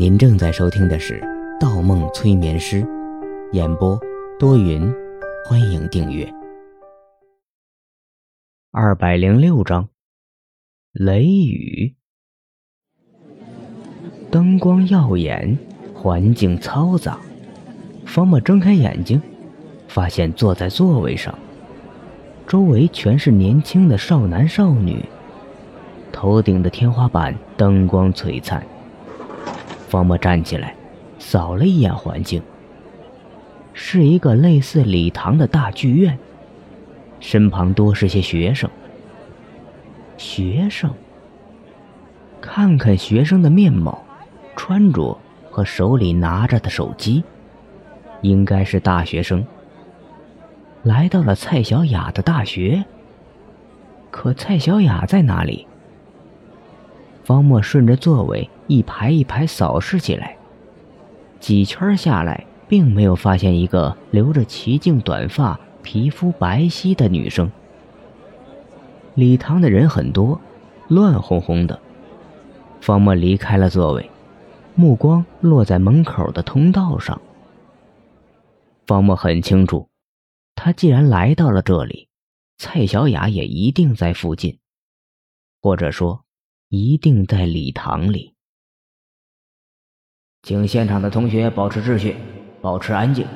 您正在收听的是《盗梦催眠师》，演播多云，欢迎订阅。二百零六章，雷雨，灯光耀眼，环境嘈杂。方墨睁开眼睛，发现坐在座位上，周围全是年轻的少男少女，头顶的天花板灯光璀璨。方墨站起来，扫了一眼环境。是一个类似礼堂的大剧院，身旁多是些学生。学生，看看学生的面貌、穿着和手里拿着的手机，应该是大学生。来到了蔡小雅的大学，可蔡小雅在哪里？方墨顺着座位。一排一排扫视起来，几圈下来，并没有发现一个留着齐颈短发、皮肤白皙的女生。礼堂的人很多，乱哄哄的。方墨离开了座位，目光落在门口的通道上。方墨很清楚，他既然来到了这里，蔡小雅也一定在附近，或者说，一定在礼堂里。请现场的同学保持秩序，保持安静。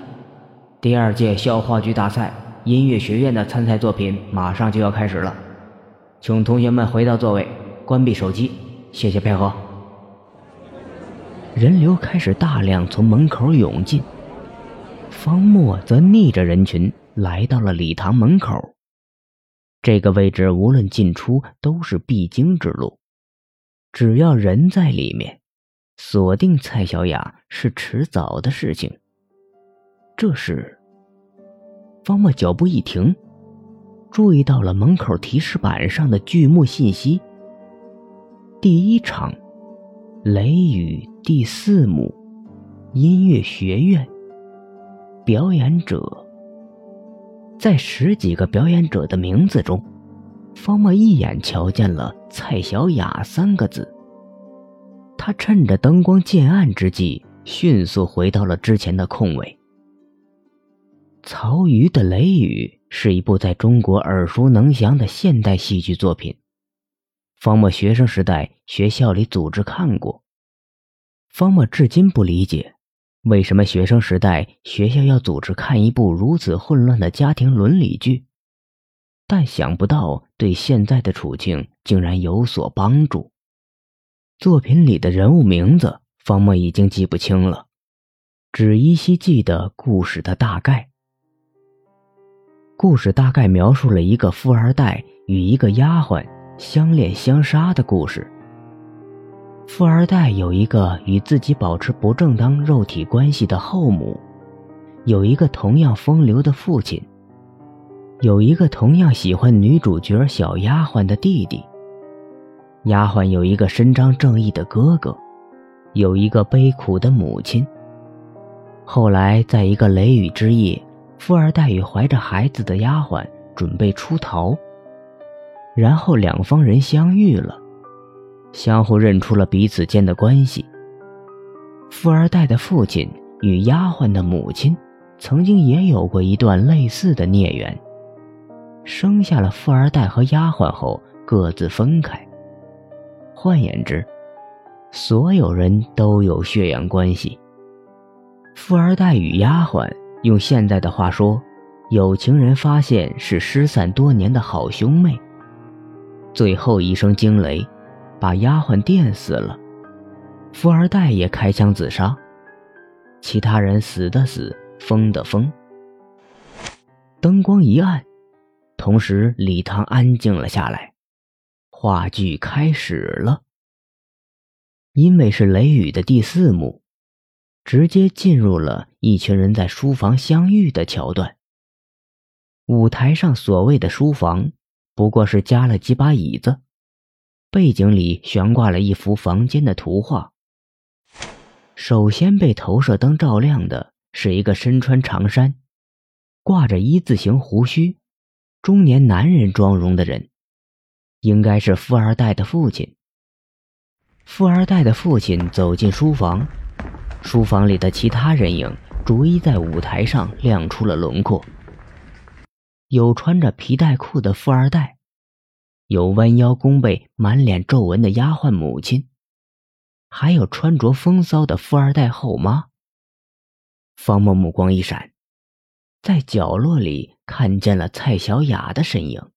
第二届校话剧大赛音乐学院的参赛作品马上就要开始了，请同学们回到座位，关闭手机，谢谢配合。人流开始大量从门口涌进，方墨则逆着人群来到了礼堂门口。这个位置无论进出都是必经之路，只要人在里面。锁定蔡小雅是迟早的事情。这时，方墨脚步一停，注意到了门口提示板上的剧目信息：第一场，雷雨第四幕，音乐学院，表演者。在十几个表演者的名字中，方墨一眼瞧见了“蔡小雅”三个字。他趁着灯光渐暗之际，迅速回到了之前的空位。曹禺的《雷雨》是一部在中国耳熟能详的现代戏剧作品。方墨学生时代学校里组织看过。方墨至今不理解，为什么学生时代学校要组织看一部如此混乱的家庭伦理剧，但想不到对现在的处境竟然有所帮助。作品里的人物名字，方墨已经记不清了，只依稀记得故事的大概。故事大概描述了一个富二代与一个丫鬟相恋相杀的故事。富二代有一个与自己保持不正当肉体关系的后母，有一个同样风流的父亲，有一个同样喜欢女主角小丫鬟的弟弟。丫鬟有一个伸张正义的哥哥，有一个悲苦的母亲。后来，在一个雷雨之夜，富二代与怀着孩子的丫鬟准备出逃，然后两方人相遇了，相互认出了彼此间的关系。富二代的父亲与丫鬟的母亲曾经也有过一段类似的孽缘，生下了富二代和丫鬟后各自分开。换言之，所有人都有血缘关系。富二代与丫鬟，用现在的话说，有情人发现是失散多年的好兄妹。最后一声惊雷，把丫鬟电死了，富二代也开枪自杀，其他人死的死，疯的疯。灯光一暗，同时礼堂安静了下来。话剧开始了，因为是雷雨的第四幕，直接进入了一群人在书房相遇的桥段。舞台上所谓的书房，不过是加了几把椅子，背景里悬挂了一幅房间的图画。首先被投射灯照亮的是一个身穿长衫、挂着一字形胡须、中年男人妆容的人。应该是富二代的父亲。富二代的父亲走进书房，书房里的其他人影逐一在舞台上亮出了轮廓。有穿着皮带裤的富二代，有弯腰弓背、满脸皱纹的丫鬟母亲，还有穿着风骚的富二代后妈。方墨目光一闪，在角落里看见了蔡小雅的身影。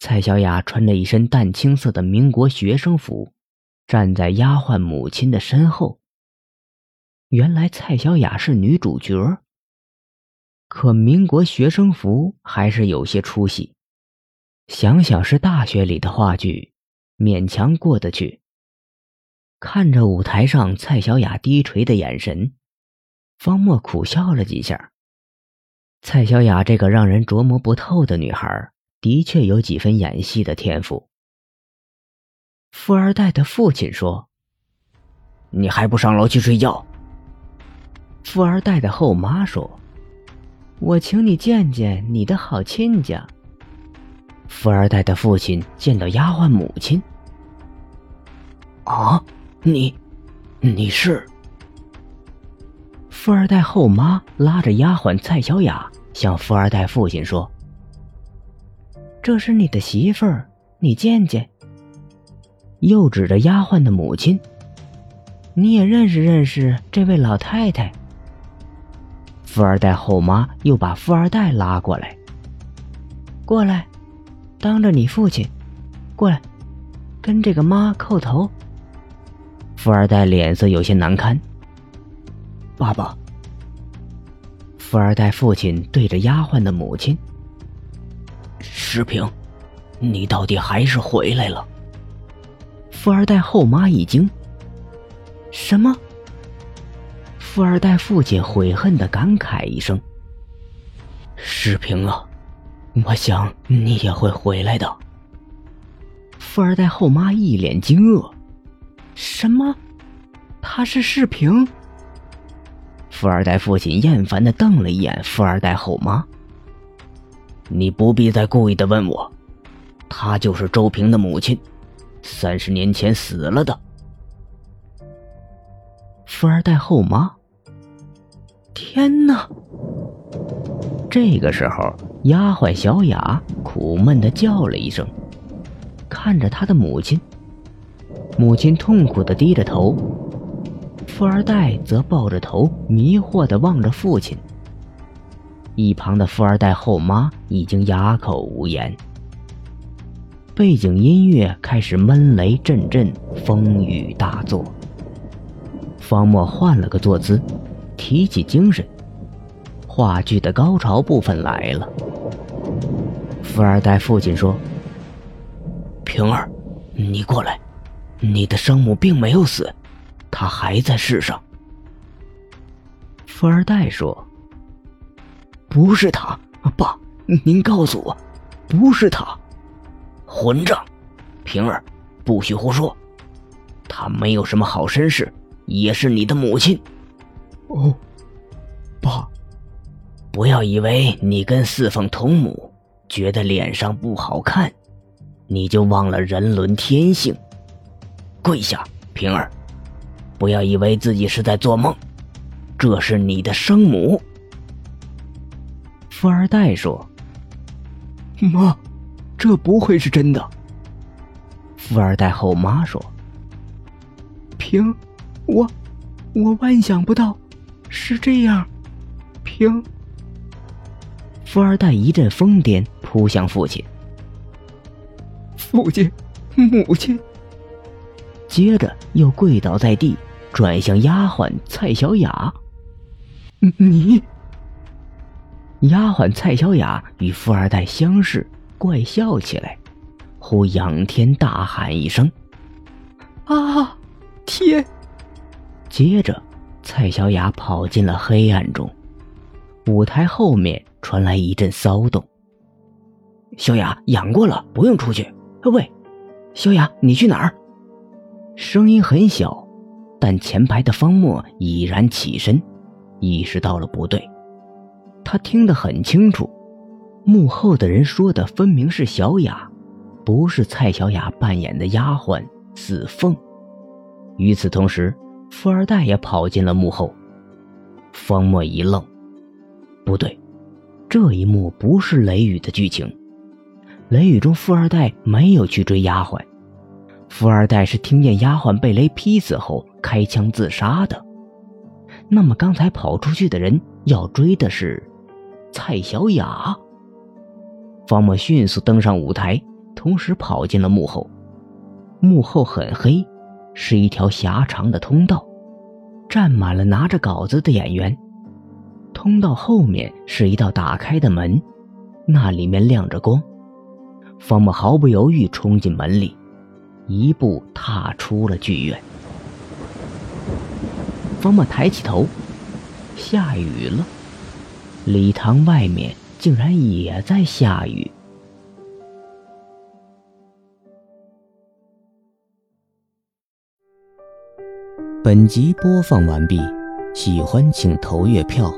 蔡小雅穿着一身淡青色的民国学生服，站在丫鬟母亲的身后。原来蔡小雅是女主角，可民国学生服还是有些出息。想想是大学里的话剧，勉强过得去。看着舞台上蔡小雅低垂的眼神，方墨苦笑了几下。蔡小雅这个让人琢磨不透的女孩。的确有几分演戏的天赋。富二代的父亲说：“你还不上楼去睡觉？”富二代的后妈说：“我请你见见你的好亲家。”富二代的父亲见到丫鬟母亲：“啊，你，你是？”富二代后妈拉着丫鬟蔡小雅向富二代父亲说。这是你的媳妇儿，你见见。又指着丫鬟的母亲，你也认识认识这位老太太。富二代后妈又把富二代拉过来，过来，当着你父亲，过来，跟这个妈叩头。富二代脸色有些难堪。爸爸。富二代父亲对着丫鬟的母亲。石平，你到底还是回来了？富二代后妈一惊。什么？富二代父亲悔恨的感慨一声：“石平啊，我想你也会回来的。”富二代后妈一脸惊愕：“什么？他是世平？”富二代父亲厌烦的瞪了一眼富二代后妈。你不必再故意的问我，她就是周平的母亲，三十年前死了的。富二代后妈。天哪！这个时候，丫鬟小雅苦闷的叫了一声，看着她的母亲。母亲痛苦的低着头，富二代则抱着头，迷惑的望着父亲。一旁的富二代后妈已经哑口无言。背景音乐开始闷雷阵阵，风雨大作。方墨换了个坐姿，提起精神。话剧的高潮部分来了。富二代父亲说：“平儿，你过来，你的生母并没有死，她还在世上。”富二代说。不是他，爸，您告诉我，不是他，混账！平儿，不许胡说，他没有什么好身世，也是你的母亲。哦，爸，不要以为你跟四凤同母，觉得脸上不好看，你就忘了人伦天性。跪下，平儿，不要以为自己是在做梦，这是你的生母。富二代说：“妈，这不会是真的。”富二代后妈说：“平，我，我万想不到是这样。”平。富二代一阵疯癫，扑向父亲。父亲，母亲。接着又跪倒在地，转向丫鬟蔡小雅：“你。”丫鬟蔡小雅与富二代相视，怪笑起来，忽仰天大喊一声：“啊，天！”接着，蔡小雅跑进了黑暗中。舞台后面传来一阵骚动。小雅养过了，不用出去。喂，小雅，你去哪儿？声音很小，但前排的方墨已然起身，意识到了不对。他听得很清楚，幕后的人说的分明是小雅，不是蔡小雅扮演的丫鬟紫凤。与此同时，富二代也跑进了幕后。方墨一愣，不对，这一幕不是雷雨的剧情。雷雨中，富二代没有去追丫鬟，富二代是听见丫鬟被雷劈死后开枪自杀的。那么，刚才跑出去的人要追的是蔡小雅。方墨迅速登上舞台，同时跑进了幕后。幕后很黑，是一条狭长的通道，站满了拿着稿子的演员。通道后面是一道打开的门，那里面亮着光。方墨毫不犹豫冲进门里，一步踏出了剧院。方墨抬起头，下雨了，礼堂外面竟然也在下雨。本集播放完毕，喜欢请投月票，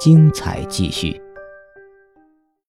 精彩继续。